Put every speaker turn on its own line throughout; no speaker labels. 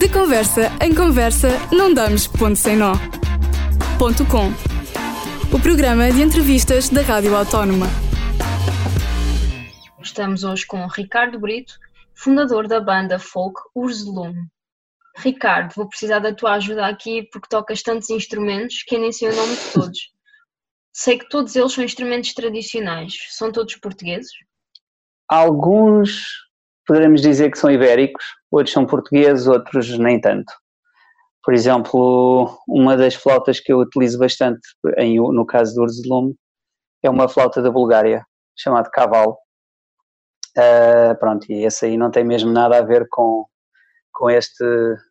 De conversa em conversa, não damos ponto sem nó. Ponto com. O programa de entrevistas da Rádio Autónoma.
Estamos hoje com Ricardo Brito, fundador da banda folk Ursulum. Ricardo, vou precisar da tua ajuda aqui porque tocas tantos instrumentos que eu nem sei o nome de todos. Sei que todos eles são instrumentos tradicionais. São todos portugueses?
Alguns poderemos dizer que são ibéricos, outros são portugueses, outros nem tanto. Por exemplo, uma das flautas que eu utilizo bastante em, no caso do Ursulum é uma flauta da Bulgária, chamada cavalo. Uh, pronto, e esse aí não tem mesmo nada a ver com, com, este,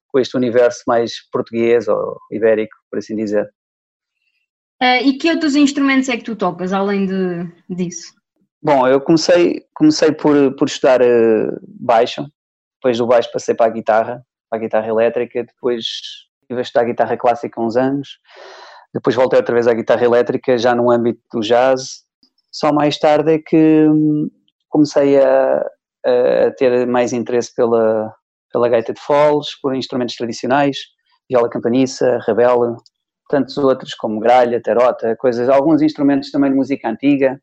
com este universo mais português ou ibérico, por assim dizer.
Uh, e que outros instrumentos é que tu tocas, além de, disso?
Bom, eu comecei, comecei por, por estudar uh, baixo, depois do baixo passei para a guitarra, para a guitarra elétrica, depois estive a estudar guitarra clássica uns anos, depois voltei outra vez à guitarra elétrica, já no âmbito do jazz. Só mais tarde é que hum, comecei a, a ter mais interesse pela, pela gaita de foles, por instrumentos tradicionais, viola campaniça, rabela, tantos outros como gralha, tarota, coisas, alguns instrumentos também de música antiga,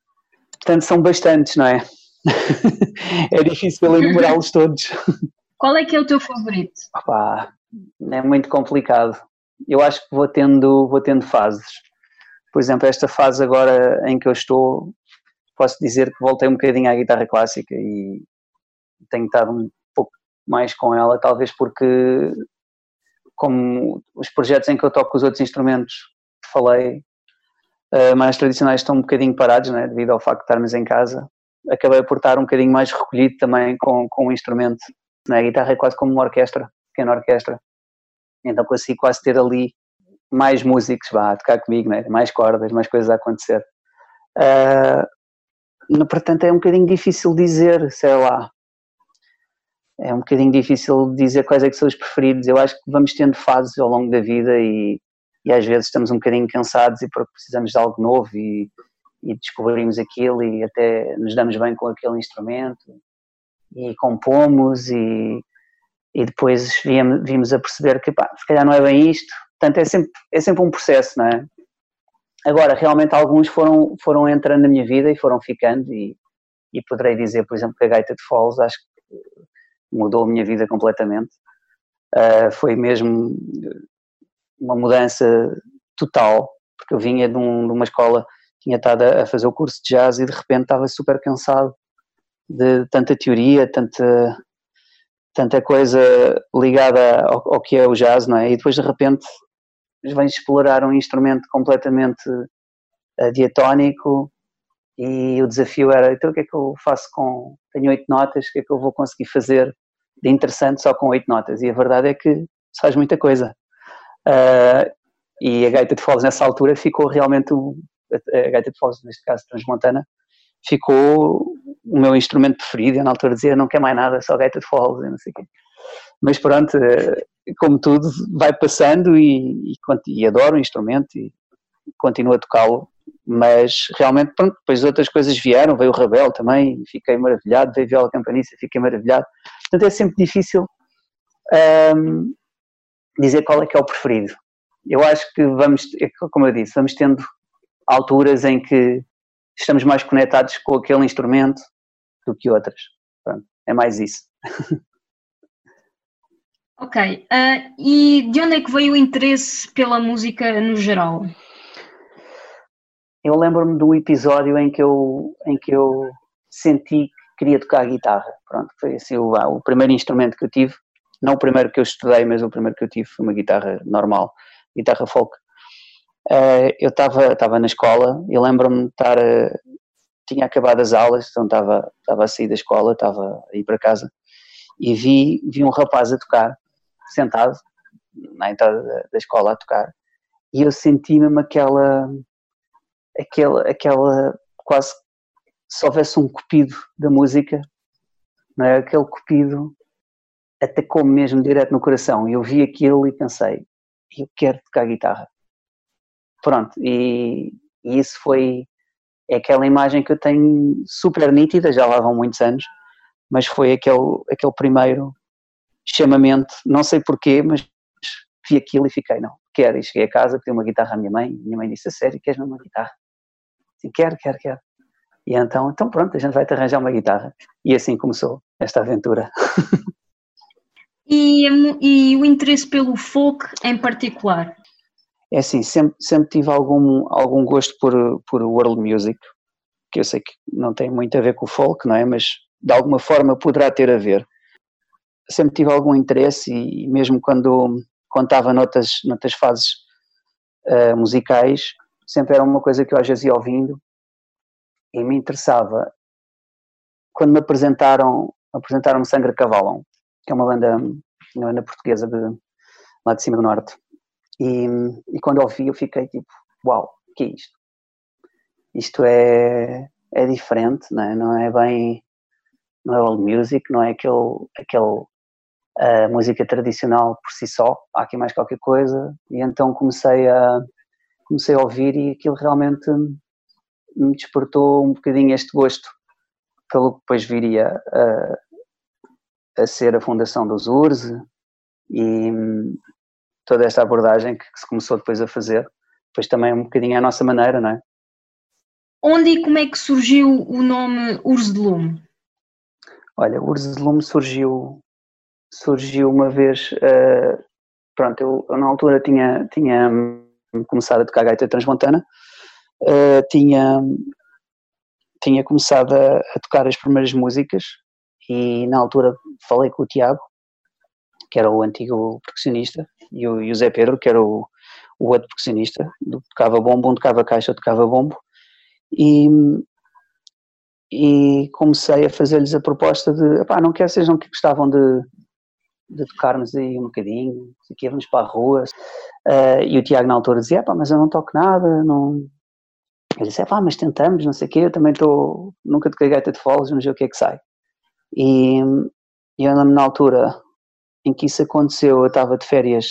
Portanto, são bastantes, não é? é difícil enumerá-los todos.
Qual é que é o teu favorito?
Opa, é muito complicado. Eu acho que vou tendo, vou tendo fases. Por exemplo, esta fase agora em que eu estou, posso dizer que voltei um bocadinho à guitarra clássica e tenho estado um pouco mais com ela, talvez porque como os projetos em que eu toco os outros instrumentos que falei uh, mais tradicionais estão um bocadinho parados, né, devido ao facto de estarmos em casa. Acabei por estar um bocadinho mais recolhido também com, com o instrumento. Né? A guitarra é quase como uma orquestra, pequena orquestra. Então consegui quase ter ali mais músicos vá, a tocar comigo, né? mais cordas, mais coisas a acontecer. Uh, no, portanto, é um bocadinho difícil dizer, sei lá. É um bocadinho difícil dizer quais é que são os preferidos. Eu acho que vamos tendo fases ao longo da vida e, e às vezes estamos um bocadinho cansados e precisamos de algo novo e, e descobrimos aquilo e até nos damos bem com aquele instrumento e compomos e, e depois vimos, vimos a perceber que pá, se calhar não é bem isto, portanto é sempre, é sempre um processo, não é? Agora, realmente alguns foram, foram entrando na minha vida e foram ficando e, e poderei dizer, por exemplo, que a gaita de Falls acho que mudou a minha vida completamente. Uh, foi mesmo uma mudança total, porque eu vinha de, um, de uma escola, tinha estado a fazer o curso de jazz e de repente estava super cansado de tanta teoria, tanta, tanta coisa ligada ao, ao que é o jazz, não é? E depois de repente vens explorar um instrumento completamente uh, diatónico e o desafio era, então o que é que eu faço com, tenho oito notas, o que é que eu vou conseguir fazer de interessante só com oito notas? E a verdade é que faz muita coisa. Uh, e a gaita de foles nessa altura ficou realmente, o, a gaita de foles, neste caso transmontana, ficou o meu instrumento preferido. Eu na altura dizia, não quer mais nada, só gaita de foles e não sei o quê. Mas pronto, ah, como tudo, vai passando e, e, e adoro o instrumento e continuo a tocá-lo. Mas realmente, pronto, depois outras coisas vieram, veio o Rabel também, fiquei maravilhado, veio Viola Campanista, fiquei maravilhado. Portanto, é sempre difícil um, dizer qual é que é o preferido. Eu acho que vamos, é como eu disse, vamos tendo alturas em que estamos mais conectados com aquele instrumento do que outras. Pronto, é mais isso.
Ok. Uh, e de onde é que veio o interesse pela música no geral?
Eu lembro-me um episódio em que eu, em que eu senti que queria tocar guitarra. Pronto, foi assim o, o primeiro instrumento que eu tive não o primeiro que eu estudei, mas o primeiro que eu tive foi uma guitarra normal, guitarra folk. Uh, eu estava na escola e lembro-me de estar, uh, tinha acabado as aulas, então estava, a sair da escola, estava a ir para casa e vi, vi um rapaz a tocar, sentado na entrada da, da escola a tocar e eu senti mesmo aquela, aquela, aquela quase se houvesse um cupido da música, não é? aquele cupido atacou-me mesmo direto no coração. Eu vi aquilo e pensei, eu quero tocar guitarra. Pronto, e, e, isso foi é aquela imagem que eu tenho super nítida, já lá vão muitos anos, mas foi aquele, aquele primeiro extremamente, não sei porquê, mas vi aquilo e fiquei, não, quero. E cheguei a casa, pedi uma guitarra à minha mãe, minha mãe disse, a sério, queres uma guitarra? Quero, quero, quero. E então, então pronto, a gente vai-te arranjar uma guitarra. E assim começou esta aventura.
E, e o interesse pelo folk em particular?
É assim, sempre, sempre tive algum, algum gosto por, por world music, que eu sei que não tem muito a ver com o folk, não é? Mas de alguma forma poderá ter a ver. Sempre tive algum interesse e mesmo quando, estava noutras, noutras fases uh, musicais, sempre era uma coisa que eu às vezes ia ouvindo e me interessava. Quando me apresentaram, apresentaram-me Sangra Cavalão, que é uma banda, uma banda portuguesa de, lá de cima do norte. E, e quando ouvi eu fiquei tipo, uau, o que é isto? Isto é, é diferente, não é? não é bem, não é old music, não é aquele, aquele a música tradicional por si só, há aqui mais qualquer coisa, e então comecei a, comecei a ouvir e aquilo realmente me despertou um bocadinho este gosto pelo que depois viria a, a ser a fundação dos URSS e toda esta abordagem que, que, se começou depois a fazer, depois também um bocadinho à nossa maneira, não é?
Onde e como é que surgiu o nome Urs de Lume?
Olha, Urs de Lume surgiu, surgiu uma vez, uh, pronto, eu, eu, na altura tinha, tinha começado a tocar gaita transmontana, uh, tinha, tinha começado a, a, tocar as primeiras músicas e na altura falei com o Tiago, que era o antigo percussionista, e o, e o Zé Pedro, que era o, o outro percussionista, tocava bombo, um tocava caixa, tocava bombo, e, e comecei a fazer-lhes a proposta de, pá, não quer sejam que gostavam de, de tocarmos aí um bocadinho, aqui vamos para a rua, uh, e o Tiago na altura dizia, pá, mas eu não toco nada, não... Eu disse, pá, mas tentamos, não sei o quê, eu também estou, nunca toquei gaita de foles, vamos ver o que é que sai. E, eu lembro na altura em que isso aconteceu, eu estava de férias,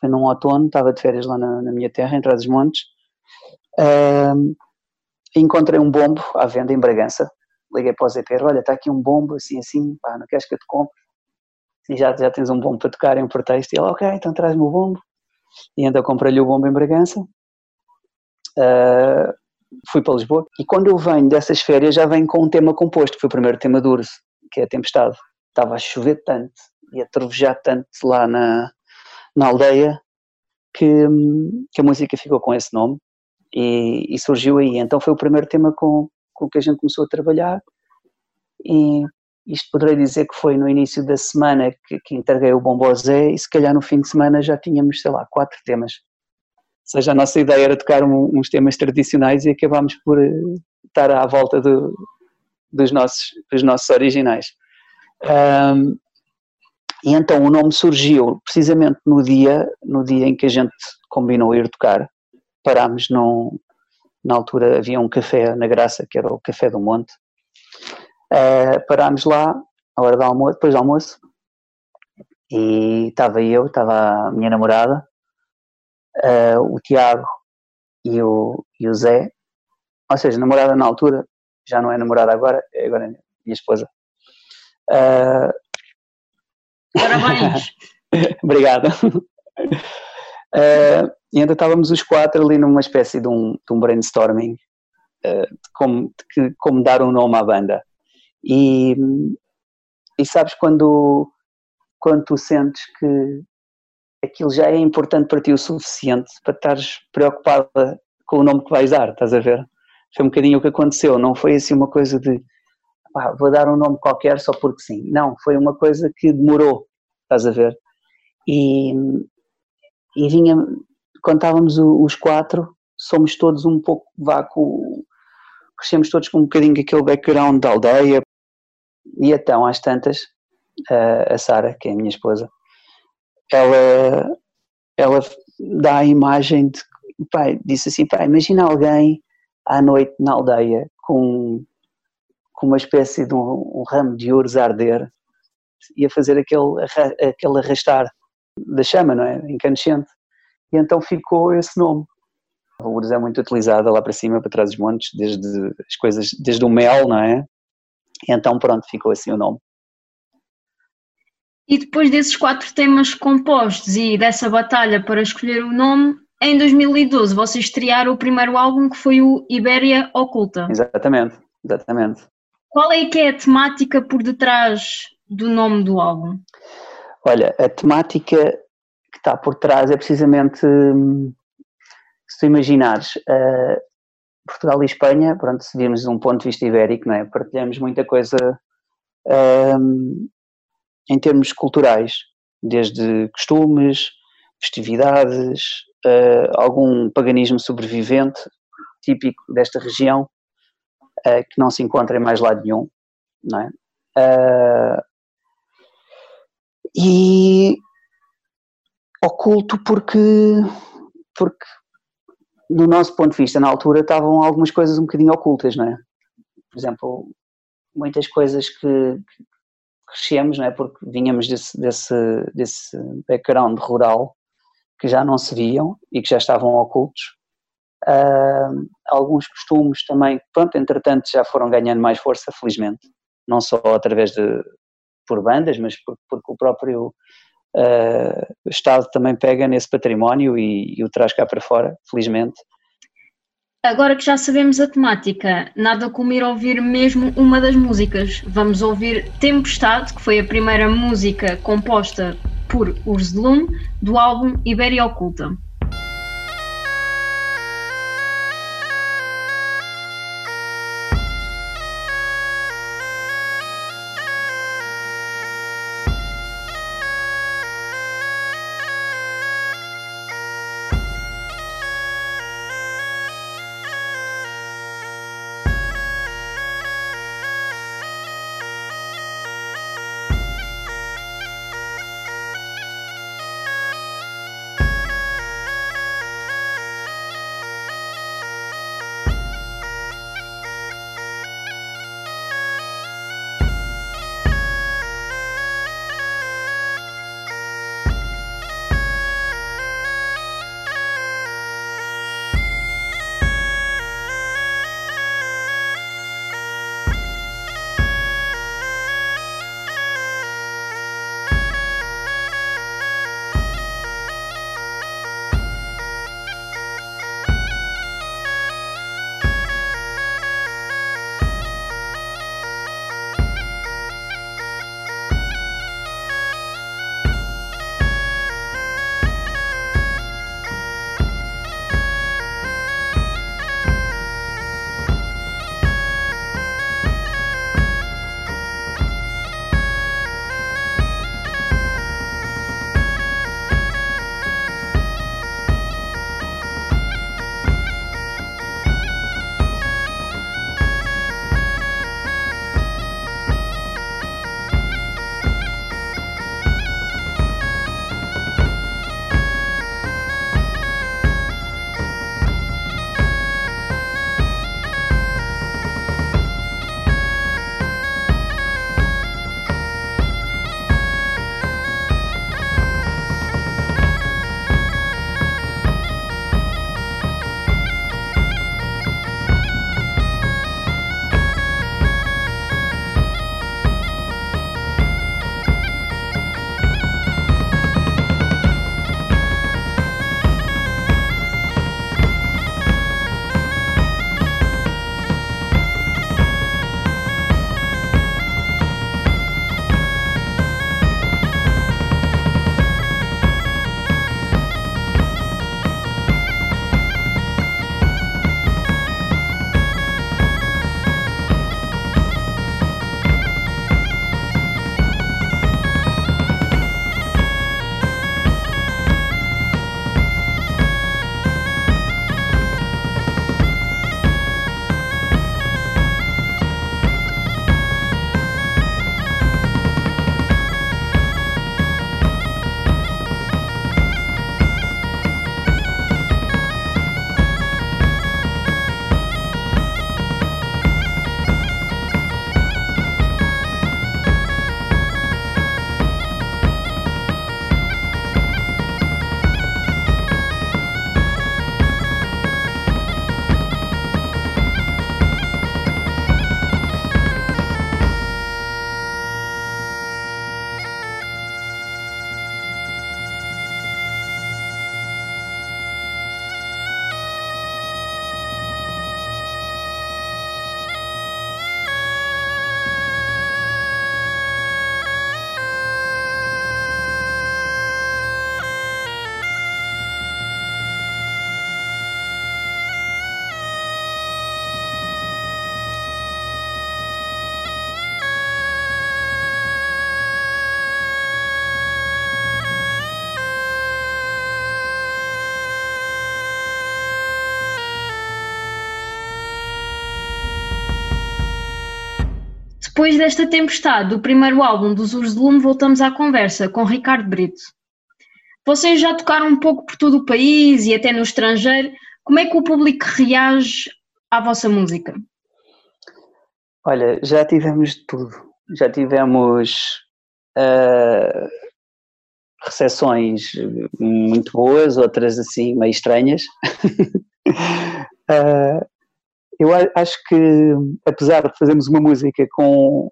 foi num outono, estava de férias lá na, na minha terra, em Trás-os-Montes, uh, encontrei um bombo à venda em Bragança, liguei para o Pedro, olha, está aqui um bombo, assim, assim, pá, não queres que eu te compre? E já, já tens um bombo para tocar em pretexto, e ele, ok, então traz-me o bombo, e então comprei-lhe o bombo em Bragança, uh, fui para Lisboa, e quando eu venho dessas férias já venho com um tema composto, que foi o primeiro tema do Urso, que é a Tempestade, estava a chover tanto, e a trovejar tanto lá na, na aldeia, que, que a música ficou com esse nome, e, e, surgiu aí. Então foi o primeiro tema com, com que a gente começou a trabalhar e isto poderei dizer que foi no início da semana que, que entreguei o Bombozé e se calhar no fim de semana já tínhamos, sei lá, quatro temas. Ou seja, a nossa ideia era tocar um, uns temas tradicionais e acabámos por eh, estar à volta do, dos, nossos, dos nossos originais. Um, e então o nome surgiu precisamente no dia, no dia em que a gente combinou ir tocar. Parámos num, na altura havia um café na Graça, que era o Café do Monte, uh, parámos lá, à hora do almoço, depois do almoço, e estava eu, estava a minha namorada, uh, o Tiago e o, e o Zé, ou seja, namorada na altura, já não é namorada agora, é agora minha esposa.
Uh, Parabéns!
Obrigado. Uh, e ainda estávamos os quatro ali numa espécie de um, de um brainstorming uh, de, como, de como dar um nome à banda. E, e sabes quando, quando tu sentes que aquilo já é importante para ti o suficiente para estares preocupada com o nome que vais dar, estás a ver? Foi um bocadinho o que aconteceu, não foi assim uma coisa de pá, vou dar um nome qualquer só porque sim. Não, foi uma coisa que demorou, estás a ver? E, e vinha, quando estávamos os quatro, somos todos um pouco vácuo, crescemos todos com um bocadinho aquele background da aldeia, e então às tantas, a Sara, que é a minha esposa, ela, ela dá a imagem de, pai, disse assim, pai, imagina alguém à noite na aldeia com, com uma espécie de um, um ramo de ouros a arder e a fazer aquele, aquele arrastar da chama, não é? Incandescente. E então ficou esse nome. O Lourdes é muito utilizada lá para cima, para trás dos montes, desde as coisas, desde o mel, não é? E então pronto, ficou assim o nome.
E depois desses quatro temas compostos e dessa batalha para escolher o nome, em 2012 vocês estrearam o primeiro álbum que foi o Ibéria Oculta.
Exatamente, exatamente.
Qual é que é a temática por detrás do nome do álbum?
Olha, a temática que está por trás é precisamente, hum, se tu imaginares, uh, Portugal e Espanha, pronto, se virmos um ponto de vista ibérico, não é? Partilhamos muita coisa um, em termos culturais, desde costumes, festividades, uh, algum paganismo sobrevivente típico desta região uh, que não se encontra em mais lado nenhum, não é? Uh, e oculto porque porque do nosso ponto de vista na altura estavam algumas coisas um bocadinho ocultas, não é? Por exemplo, muitas coisas que, crescemos, não é? Porque vinhamos desse, desse, desse background rural que já não se viam e que já estavam ocultos. Uh, alguns costumes também, pronto, entretanto já foram ganhando mais força, felizmente, não só através de por bandas, mas porque, porque o próprio uh, Estado também pega nesse património e, e o traz cá para fora, felizmente.
Agora que já sabemos a temática, nada como ir ouvir mesmo uma das músicas. Vamos ouvir Tempestade, que foi a primeira música composta por Urs Lum, do álbum Ibéria Oculta. Depois desta tempestade do primeiro álbum dos Ursos de Lume, voltamos à conversa com Ricardo Brito. Vocês já tocaram um pouco por todo o país e até no estrangeiro. Como é que o público reage à vossa música?
Olha, já tivemos de tudo. Já tivemos uh, recepções muito boas, outras assim meio estranhas. uh, eu acho que, apesar de fazermos uma música com,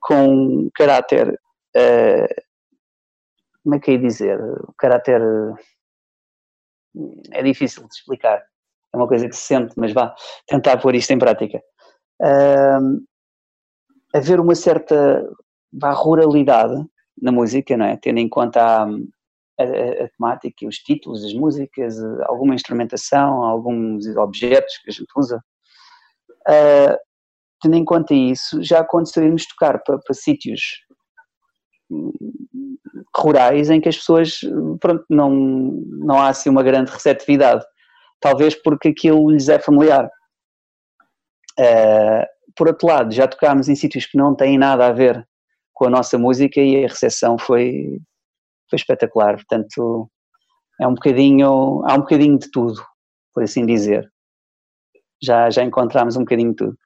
com caráter, uh, como é que é dizer? O caráter é difícil de explicar. É uma coisa que se sente, mas vá tentar pôr isto em prática. Uh, haver uma certa vá, ruralidade na música, não é? Tendo em conta a, a, a, temática, os títulos das músicas, alguma instrumentação, alguns objetos que a gente usa. Uh, tendo em conta isso, já aconteceu-nos tocar para, para sítios rurais em que as pessoas, pronto, não, não há assim uma grande receptividade. Talvez porque aquilo lhes é familiar. Uh, por outro lado, já tocámos em sítios que não têm nada a ver com a nossa música e a recepção foi, foi espetacular. Portanto, é um bocadinho, há um bocadinho de tudo, por assim dizer. Já, já encontramos um bocadinho de tudo.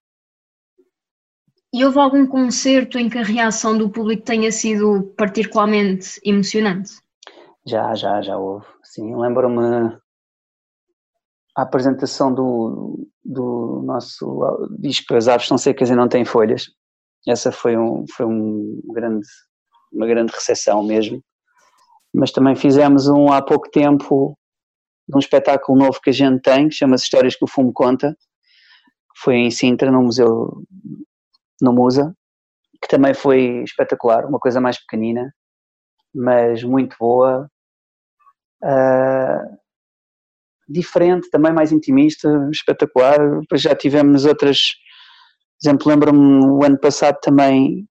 E houve algum concerto em que a reação do público tenha sido particularmente emocionante?
Já, já, já houve. Sim, lembro-me a apresentação do, do nosso disco As Aves Estão Secas e Não Têm Folhas. Essa foi, um, foi um grande, uma grande recepção mesmo. Mas também fizemos um há pouco tempo de um espetáculo novo que a gente tem, que chama-se Histórias que o Fumo Conta, que foi em Sintra, no Museu no Musa, que também foi espetacular, uma coisa mais pequenina, mas muito boa. Uh, diferente, também mais intimista, espetacular. Depois já tivemos outras, por exemplo, lembro-me o ano passado também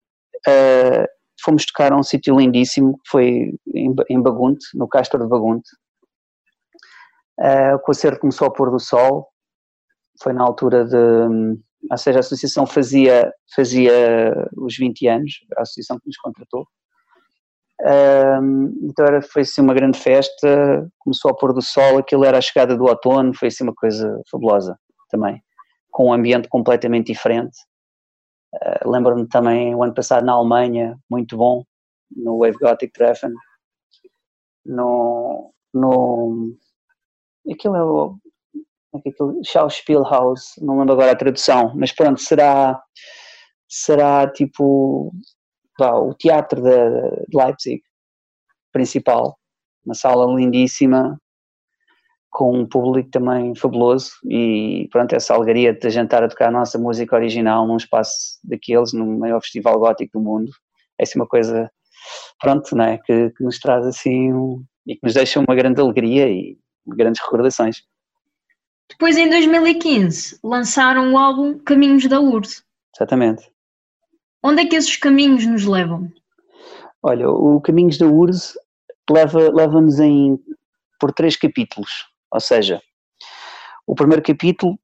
uh, fomos tocar a um sítio lindíssimo, que foi em, Bagunte, no Castro de Bagunte. Uh, o concerto começou ao pôr do sol, foi na altura de, ou seja, a associação fazia, fazia os 20 anos, a associação que nos contratou, um, então era, foi assim uma grande festa, começou a pôr do sol, aquilo era a chegada do outono, foi assim uma coisa fabulosa também, com um ambiente completamente diferente. Uh, Lembro-me também o ano passado na Alemanha, muito bom, no Wave Gothic Treffen, no, no aquilo é o é aquilo, Schauspielhaus, não lembro agora a tradução, mas pronto, será será tipo pá, o teatro de, de Leipzig principal, uma sala lindíssima, com um público também fabuloso e pronto, essa alegria de a gente estar a tocar a nossa música original num espaço daqueles, no maior festival gótico do mundo, é assim uma coisa, pronto, não é? Que, que nos traz assim um, e que nos deixa uma grande alegria e grandes recordações.
Depois, em 2015, lançaram o álbum Caminhos da URSS.
Exatamente.
Onde é que esses caminhos nos levam?
Olha, o Caminhos da URSS leva-nos leva em por três capítulos, ou seja, o primeiro capítulo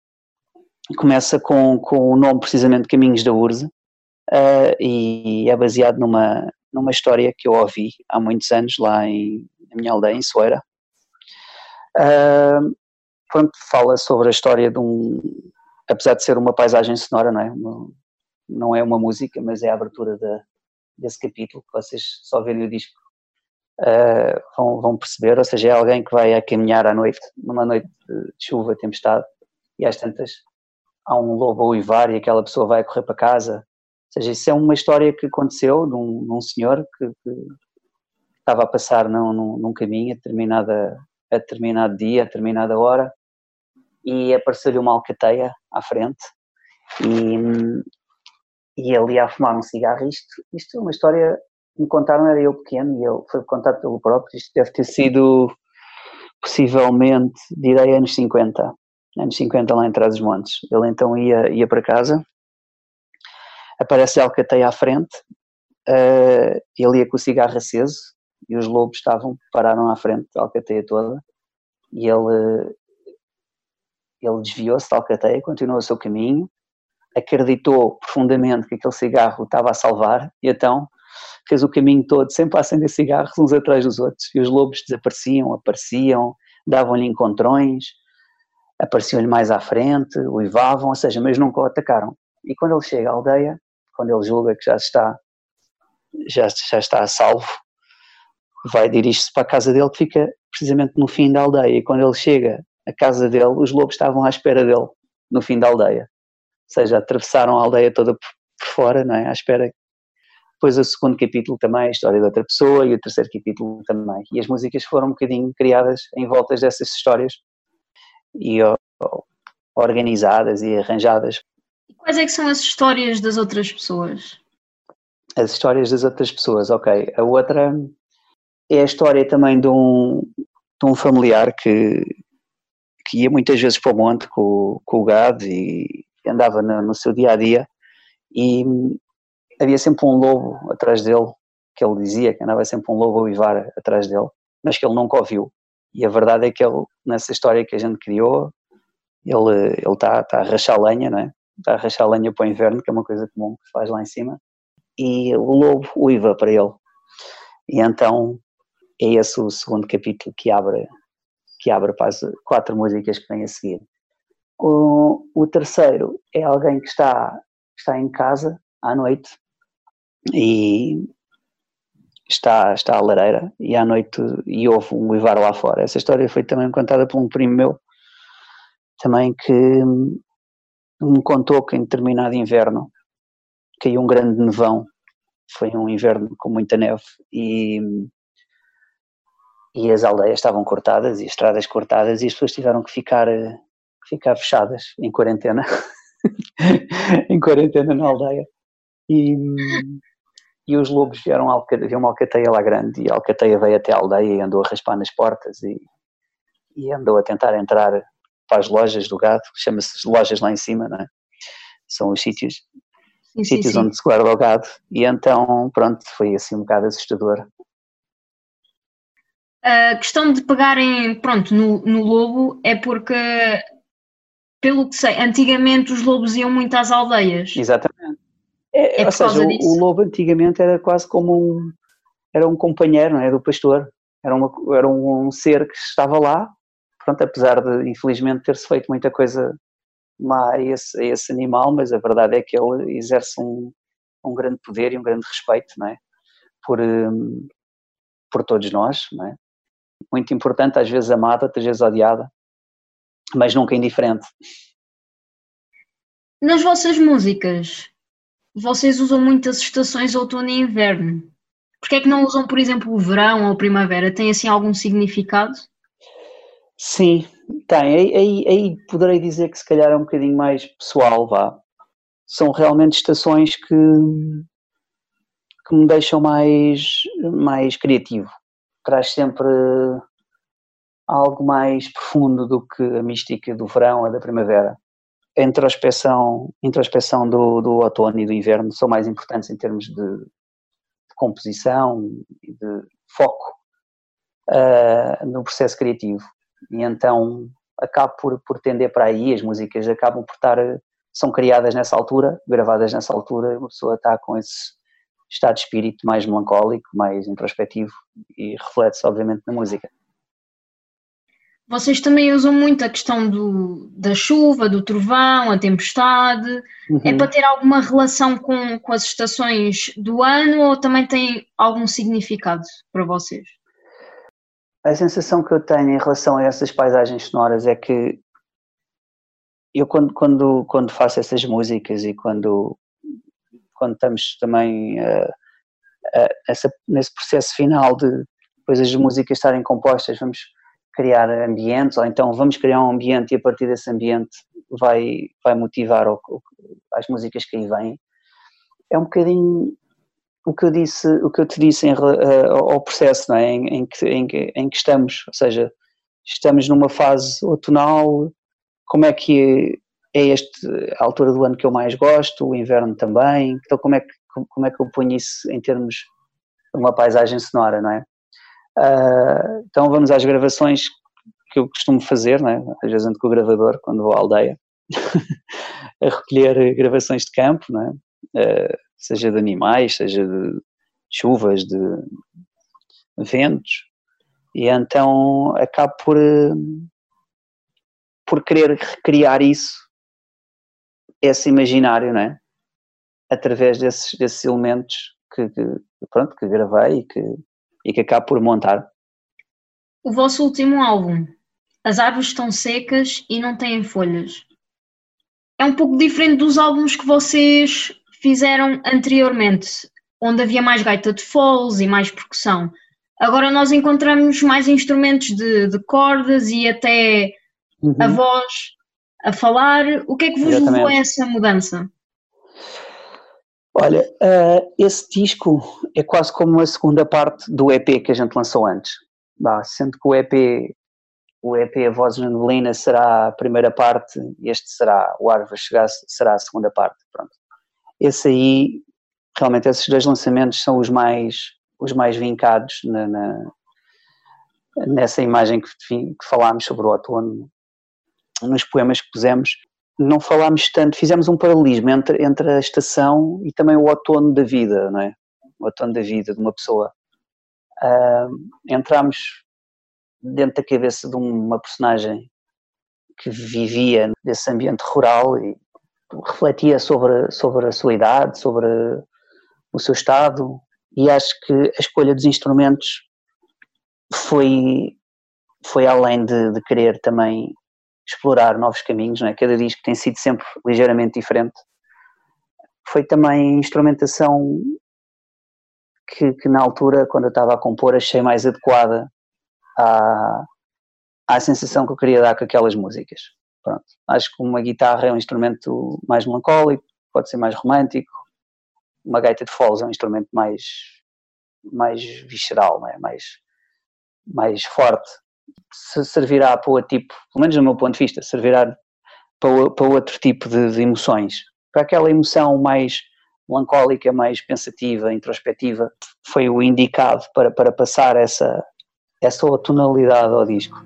começa com, com o nome precisamente Caminhos da URSS uh, e é baseado numa, numa história que eu ouvi há muitos anos lá em, na minha aldeia, em Soeira. Uh, pronto, fala sobre a história de um, apesar de ser uma paisagem sonora, não é? Uma, não é uma música, mas é a abertura de, desse capítulo, que vocês só verem o disco uh, vão, vão, perceber, ou seja, é alguém que vai a caminhar à noite, numa noite de chuva, tempestade, e às tantas há um lobo a uivar e aquela pessoa vai correr para casa, ou seja, isso é uma história que aconteceu de um, de um senhor que, que, estava a passar num, num, caminho a, determinada, a determinado dia, a determinada hora, e apareceu-lhe uma alcateia à frente e, e ele ia a fumar um cigarro. Isto, isto é uma história me contaram, era eu pequeno e ele foi contado pelo próprio. Isto deve ter sido possivelmente, direi, anos 50, anos 50 lá em trás dos montes. Ele então ia, ia para casa, aparece a alcateia à frente, uh, ele ia com o cigarro aceso e os lobos estavam, pararam à frente da alcateia toda. E ele, ele desviou-se da alcateia, continuou o seu caminho. Acreditou profundamente que aquele cigarro estava a salvar. E então fez o caminho todo sempre a acender cigarros uns atrás dos outros e os lobos desapareciam, apareciam, davam-lhe encontrões, apareciam-lhe mais à frente, uivavam, ou seja, mas nunca o atacaram. E quando ele chega à aldeia, quando ele julga que já está já, já está a salvo, vai dirigir-se para a casa dele que fica precisamente no fim da aldeia e quando ele chega à casa dele, os lobos estavam à espera dele no fim da aldeia. Ou seja, atravessaram a aldeia toda por, por fora, não é? À espera depois o segundo capítulo também, a história de outra pessoa, e o terceiro capítulo também. E as músicas foram um bocadinho criadas em voltas dessas histórias e organizadas e arranjadas.
E quais é que são as histórias das outras pessoas?
As histórias das outras pessoas, ok. A outra é a história também de um, de um familiar que, que ia muitas vezes para o monte com, com o gado e andava no, no seu dia a dia e havia sempre um lobo atrás dele, que ele dizia que andava sempre um lobo a uivar atrás dele, mas que ele nunca ouviu. E a verdade é que ele, nessa história que a gente criou, ele, está, está a rachar lenha, não é? Está a rachar lenha para o inverno, que é uma coisa comum que se faz lá em cima, e o lobo uiva para ele. E então é esse o segundo capítulo que abre, que abre para as quatro músicas que vêm a seguir. O, o terceiro é alguém que está, está em casa à noite e está, está à lareira e à noite e houve um uivar lá fora. Essa história foi também contada por um primo meu, também que me contou que em determinado inverno caiu um grande nevão, foi um inverno com muita neve e, e as aldeias estavam cortadas e as estradas cortadas e as pessoas tiveram que ficar, ficar fechadas em quarentena, em quarentena na aldeia. E, e os lobos vieram, uma alcateia lá grande e a alcateia veio até a aldeia e andou a raspar nas portas e, e andou a tentar entrar para as lojas do gado, chama-se lojas lá em cima, não é? São os sítios, sim, sítios sim, onde se guarda o gado e então, pronto, foi assim um bocado assustador.
A questão de pegarem, pronto, no, no lobo é porque, pelo que sei, antigamente os lobos iam muito às aldeias.
Exatamente. É, é ou seja, o, o, lobo antigamente era quase como um, era um companheiro, não é, do pastor. Era, uma, era um, um ser que estava lá, pronto, apesar de infelizmente ter-se feito muita coisa má a esse, a esse, animal, mas a verdade é que ele exerce um, um grande poder e um grande respeito, não é, por, um, por todos nós, não é. Muito importante, às vezes amada, às vezes odiada, mas nunca indiferente.
Nas vossas músicas, vocês usam muitas estações outono e inverno. Porquê é que não usam, por exemplo, o verão ou primavera? Tem assim algum significado?
Sim, tem. Aí, aí, aí, poderei dizer que se calhar é um bocadinho mais pessoal, vá. São realmente estações que, que me deixam mais, mais criativo. Traz sempre algo mais profundo do que a mística do verão ou da primavera a introspeção, introspeção do, do outono e do inverno são mais importantes em termos de, de composição e de foco uh, no processo criativo. E então acabo por, por tender para aí, as músicas acabam por estar, são criadas nessa altura, gravadas nessa altura, uma pessoa está com esse estado de espírito mais melancólico, mais introspectivo e reflete-se obviamente na música.
Vocês também usam muito a questão do, da chuva, do trovão, a tempestade. É uhum. É para ter alguma relação com, com as estações do ano ou também tem algum significado para vocês?
A sensação que eu tenho em relação a essas paisagens sonoras é que eu quando, quando, quando faço essas músicas e quando, quando estamos também uh, uh, essa, nesse processo final de depois as músicas estarem compostas, vamos criar ambientes, ou então vamos criar um ambiente e a partir desse ambiente vai, vai motivar o, o, as músicas que aí vêm. É um bocadinho o que eu disse, o que eu te disse em, uh, ao processo, não é? em, em, que, em, em que estamos, ou seja, estamos numa fase outonal, como é que é este a altura do ano que eu mais gosto, o inverno também, então como é que, como é que eu ponho isso em termos de uma paisagem sonora, não é? Uh, então vamos às gravações que eu costumo fazer, né? às vezes ando com o gravador quando vou à aldeia a recolher gravações de campo, não é? seja de animais, seja de chuvas, de ventos, e então acabo por, por querer recriar isso, esse imaginário, não é? Através desses, desses elementos que, que, pronto, que gravei e que, e que acabo por montar.
O vosso último álbum, As Árvores Estão Secas e Não Têm Folhas, é um pouco diferente dos álbuns que vocês fizeram anteriormente, onde havia mais gaita de foles e mais percussão. Agora nós encontramos mais instrumentos de, de cordas e até uhum. a voz a falar. O que é que vos Exatamente. levou a essa mudança?
Olha, uh, esse disco é quase como a segunda parte do EP que a gente lançou antes. Bah, sendo que o EP, o EP A Voz na Neblina será a primeira parte, este será, o Árvore Chegar será a segunda parte. Pronto. Esse aí, realmente, esses dois lançamentos são os mais, os mais vincados na, na nessa imagem que, que falámos sobre o outono, nos poemas que pusemos não falámos tanto, fizemos um paralelismo entre, entre a estação e também o outono da vida, não é? O outono da vida de uma pessoa. Uh, entramos dentro da cabeça de uma personagem que vivia desse ambiente rural e refletia sobre, sobre a sua idade, sobre o seu estado, e acho que a escolha dos instrumentos foi, foi além de, de querer também explorar novos caminhos, não é? cada disco tem sido sempre ligeiramente diferente. Foi também instrumentação que, que na altura, quando eu estava a compor, achei mais adequada à, à sensação que eu queria dar com aquelas músicas. Pronto. Acho que uma guitarra é um instrumento mais melancólico, pode ser mais romântico, uma gaita de foles é um instrumento mais, mais visceral, é? mais, mais forte servirá para outro tipo, pelo menos do meu ponto de vista, servirá para, para outro tipo de, de emoções. Para aquela emoção mais melancólica, mais pensativa, introspectiva, foi o indicado para, para passar essa, essa tonalidade ao disco.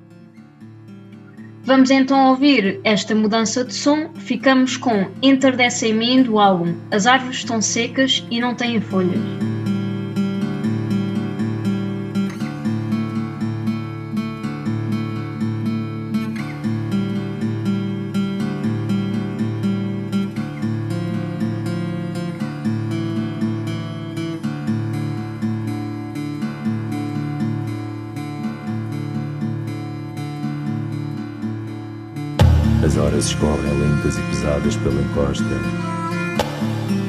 Vamos então ouvir esta mudança de som. Ficamos com Enter Dessa Mim do álbum As Árvores Estão Secas e Não Têm Folhas.
Horas escorrem lentas e pesadas pela encosta.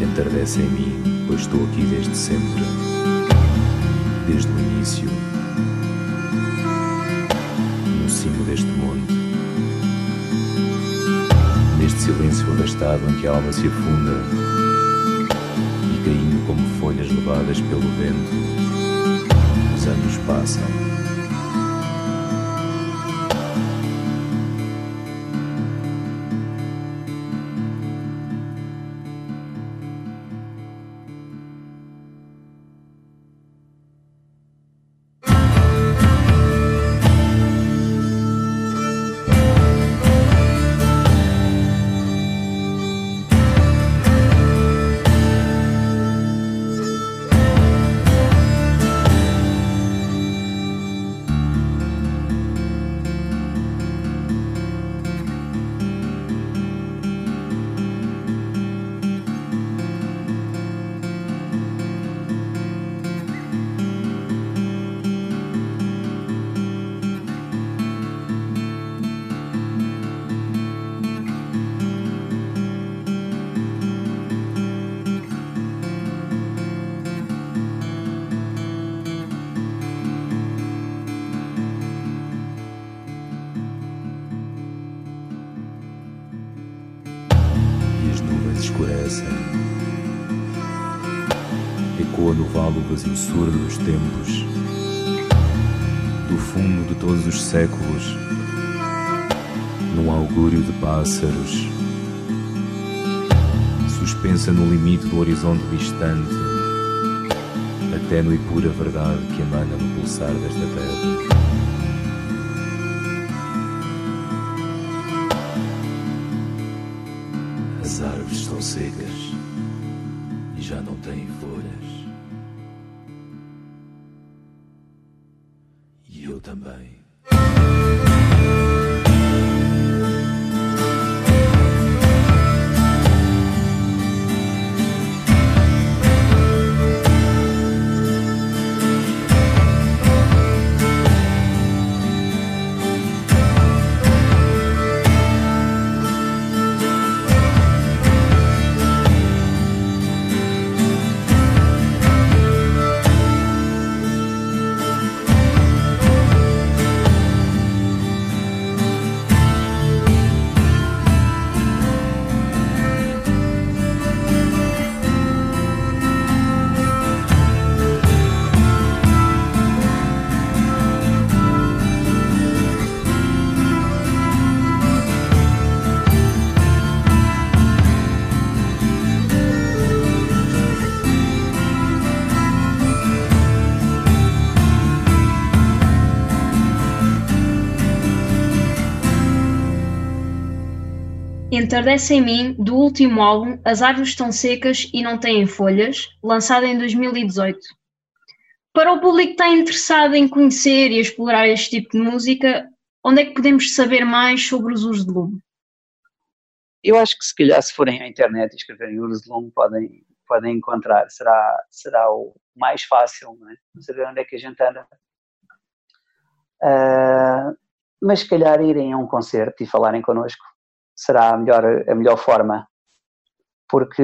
Entardece em mim, pois estou aqui desde sempre, desde o início, no cimo deste monte, neste silêncio arrastado em que a alma se afunda. E caindo como folhas levadas pelo vento, os anos passam. No limite do horizonte distante, a tênue e pura verdade que emana no pulsar desta terra. As secas e já não têm folhas. E eu também.
Entardece em mim, do último álbum As Árvores Estão Secas e Não Têm Folhas, lançado em 2018. Para o público que está interessado em conhecer e explorar este tipo de música, onde é que podemos saber mais sobre os usos de lume?
Eu acho que se calhar se forem à internet e escreverem usos de lume podem, podem encontrar, será, será o mais fácil, não é? saber onde é que a gente anda. Uh, mas se calhar irem a um concerto e falarem connosco será a melhor, a melhor forma. Porque,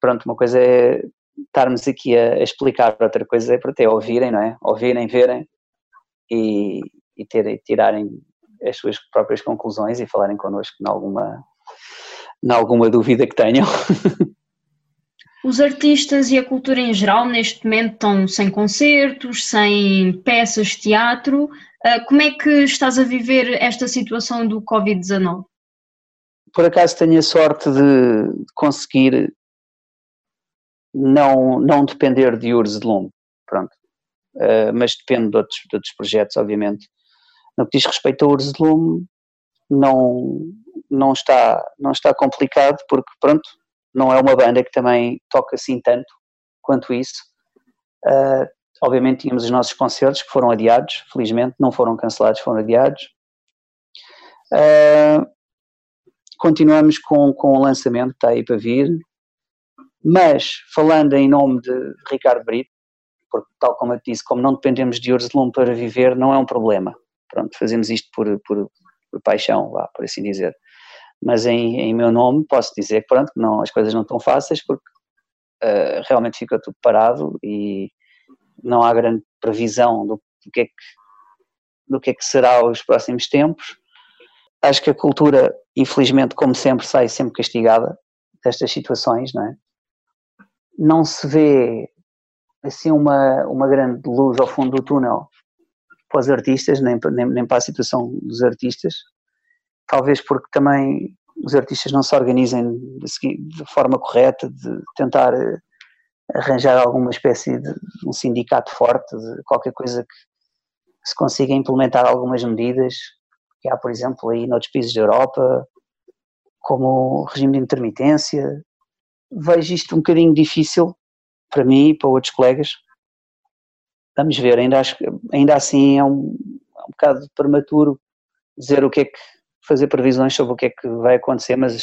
pronto, uma coisa é estarmos aqui a, explicar, outra coisa é para até ouvirem, não é? Ouvirem, verem e, e terem, tirarem as suas próprias conclusões e falarem connosco em alguma, em alguma dúvida que tenham.
Os artistas e a cultura em geral neste momento estão sem concertos, sem peças de teatro. Ah, como é que estás a viver esta situação do Covid-19?
Por acaso tenho a sorte de conseguir não, não depender de Urs de pronto. Uh, mas depende de outros, de outros projetos, obviamente. No que diz respeito a Urs de Lume, não, não, está, não está complicado, porque, pronto, não é uma banda que também toca assim tanto quanto isso. Uh, obviamente tínhamos os nossos concertos que foram adiados, felizmente não foram cancelados, foram adiados. Uh, continuamos com, com o lançamento, está aí para vir, mas falando em nome de Ricardo Brito, porque tal como eu disse, como não dependemos de Ursulum para viver, não é um problema. Pronto, fazemos isto por, por, por paixão, vá, por assim dizer. Mas em, em, meu nome posso dizer que pronto, não, as coisas não estão fáceis porque uh, realmente fica tudo parado e não há grande previsão do, do, que é que, do que é que será os próximos tempos acho que a cultura, infelizmente, como sempre, sai sempre castigada destas situações, não é? Não se vê assim uma, uma grande luz ao fundo do túnel para os artistas, nem, nem, nem para a situação dos artistas, talvez porque também os artistas não se organizem de, forma correta, de tentar eh, arranjar alguma espécie de um sindicato forte, de qualquer coisa que se consiga implementar algumas medidas que há, por exemplo, aí noutros países da Europa, como regime de intermitência. Vejo isto um bocadinho difícil para mim e para outros colegas. Vamos ver, ainda, acho, ainda assim é um, é um bocado prematuro dizer o que é que, fazer previsões sobre o que é que vai acontecer, mas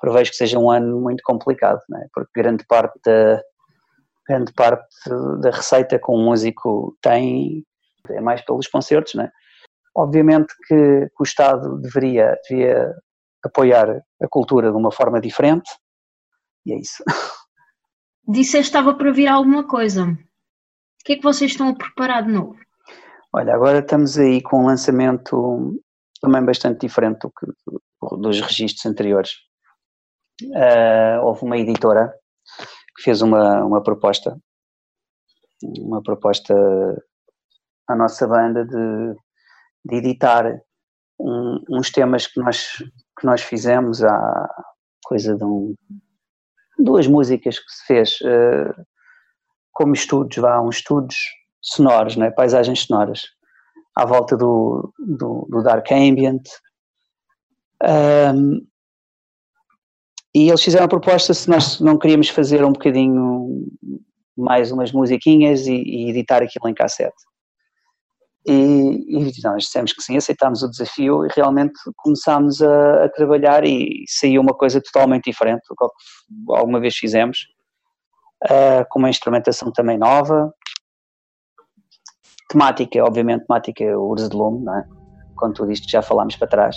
prevejo que seja um ano muito complicado, é? porque grande parte da, grande parte da receita que um músico tem é mais pelos concertos, não é? Obviamente que, que o Estado deveria, deveria apoiar a cultura de uma forma diferente, e é isso.
Disseste que estava para vir alguma coisa. O que é que vocês estão a preparar de novo?
Olha, agora estamos aí com um lançamento também bastante diferente do que, dos registros anteriores. Uh, houve uma editora que fez uma, uma proposta, uma proposta à nossa banda de de editar um, uns temas que nós, que nós fizemos há coisa de um, duas músicas que se fez uh, como estudos, vá, uns estudos sonoros, né, paisagens sonoras, à volta do, do, do Dark Ambient. Um, e eles fizeram a proposta se nós não queríamos fazer um bocadinho mais umas musiquinhas e, e editar aquilo em cassete. E, e, nós dissemos que sim, aceitámos o desafio e realmente começámos a, a, trabalhar e saiu uma coisa totalmente diferente do que alguma vez fizemos, uh, com uma instrumentação também nova, temática, obviamente temática Urs de Lume, não é? com tudo isto que já falámos para trás.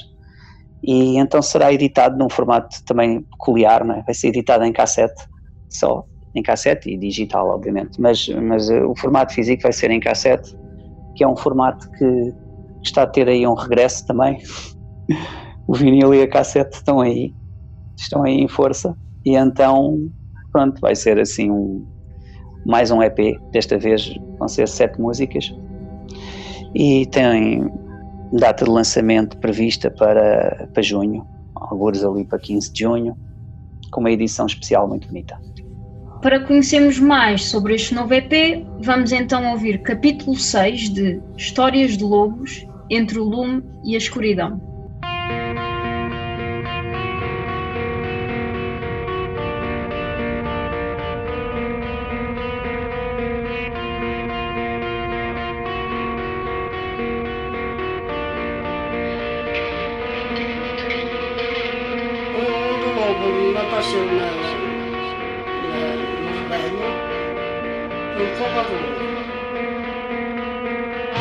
E então será editado num formato também peculiar, não é? vai ser editado em cassete só, em cassete e digital, obviamente, mas, mas uh, o formato físico vai ser em cassete que é um formato que está a ter aí um regresso também. o vinil e a cassete estão aí, estão aí em força, e então, pronto, vai ser assim um, mais um EP, desta vez vão ser sete músicas, e tem data de lançamento prevista para, para junho, alguns ali para 15 de junho, com uma edição especial muito bonita.
Para conhecermos mais sobre este novo EP, vamos então ouvir capítulo 6 de Histórias de Lobos entre o lume e a escuridão.
por favor.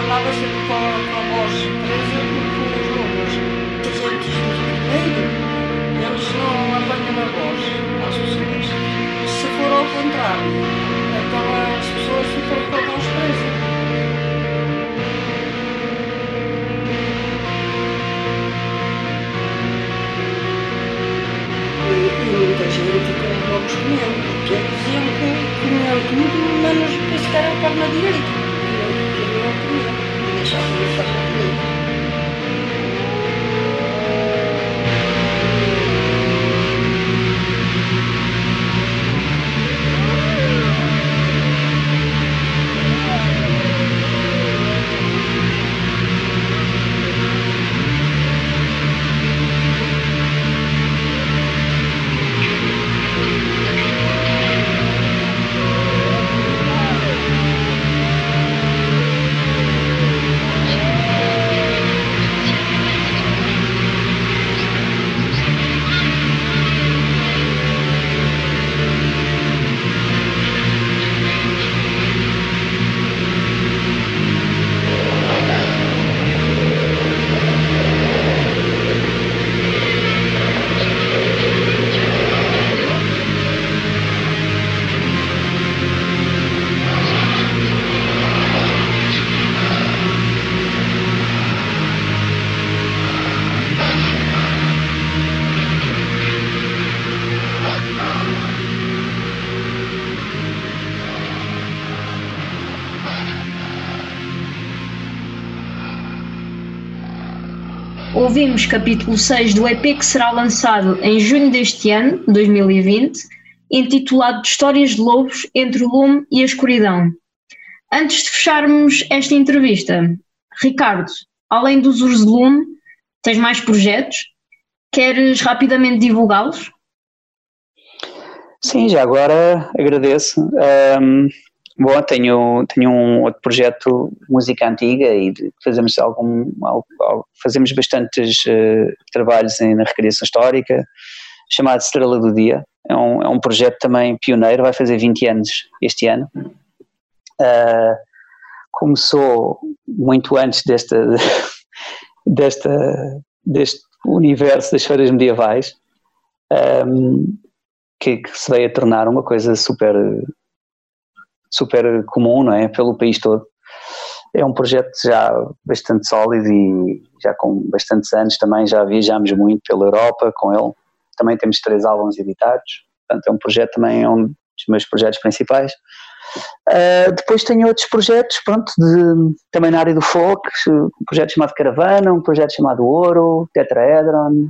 Andava sempre com a, com a voz presa com eles não apanham a voz às pessoas. Se for ao contrário, então as pessoas ficam gente é com poucos comiam, que diziam que comiam muito menos para se calhar a na direita. E eu não comia, deixavam-me fazer.
Ouvimos capítulo 6 do EP que será lançado em junho deste ano, 2020, intitulado Histórias de Lobos entre o Lume e a Escuridão. Antes de fecharmos esta entrevista, Ricardo, além dos Urs de Lume, tens mais projetos? Queres rapidamente divulgá-los?
Sim, já agora agradeço. Um, Bom, tenho, tenho um outro projeto, música antiga, e fazemos algum, fazemos bastantes uh, trabalhos na recriação histórica, chamado Estrela do Dia. É um, é um projeto também pioneiro, vai fazer 20 anos este ano. Uh, começou muito antes desta, desta, deste universo das feiras medievais, um, que, que se veio a tornar uma coisa super super comum, não é? Pelo país todo. É um projeto já bastante sólido e já com bastantes anos também já viajamos muito pela Europa com ele. Também temos três álbuns editados, portanto é um projeto também, é um dos meus projetos principais. Uh, depois tenho outros projetos, pronto, de, também na área do folk, um projeto chamado Caravana, um projeto chamado Ouro, Tetraedron,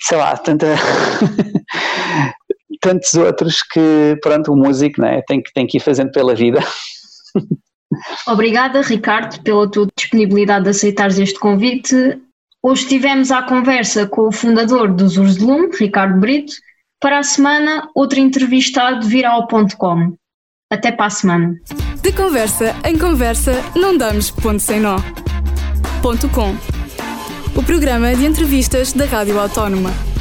sei lá, tanta tantos outros que, pronto, o músico né, tem, que, tem que ir fazendo pela vida.
Obrigada, Ricardo, pela tua disponibilidade de aceitares este convite. Hoje tivemos a conversa com o fundador dos Ursulum, Ricardo Brito. Para a semana, outro entrevistado virá ao ponto com. Até para a semana.
De conversa em conversa, não damos ponto sem nó. Ponto com. O programa de entrevistas da Rádio Autónoma.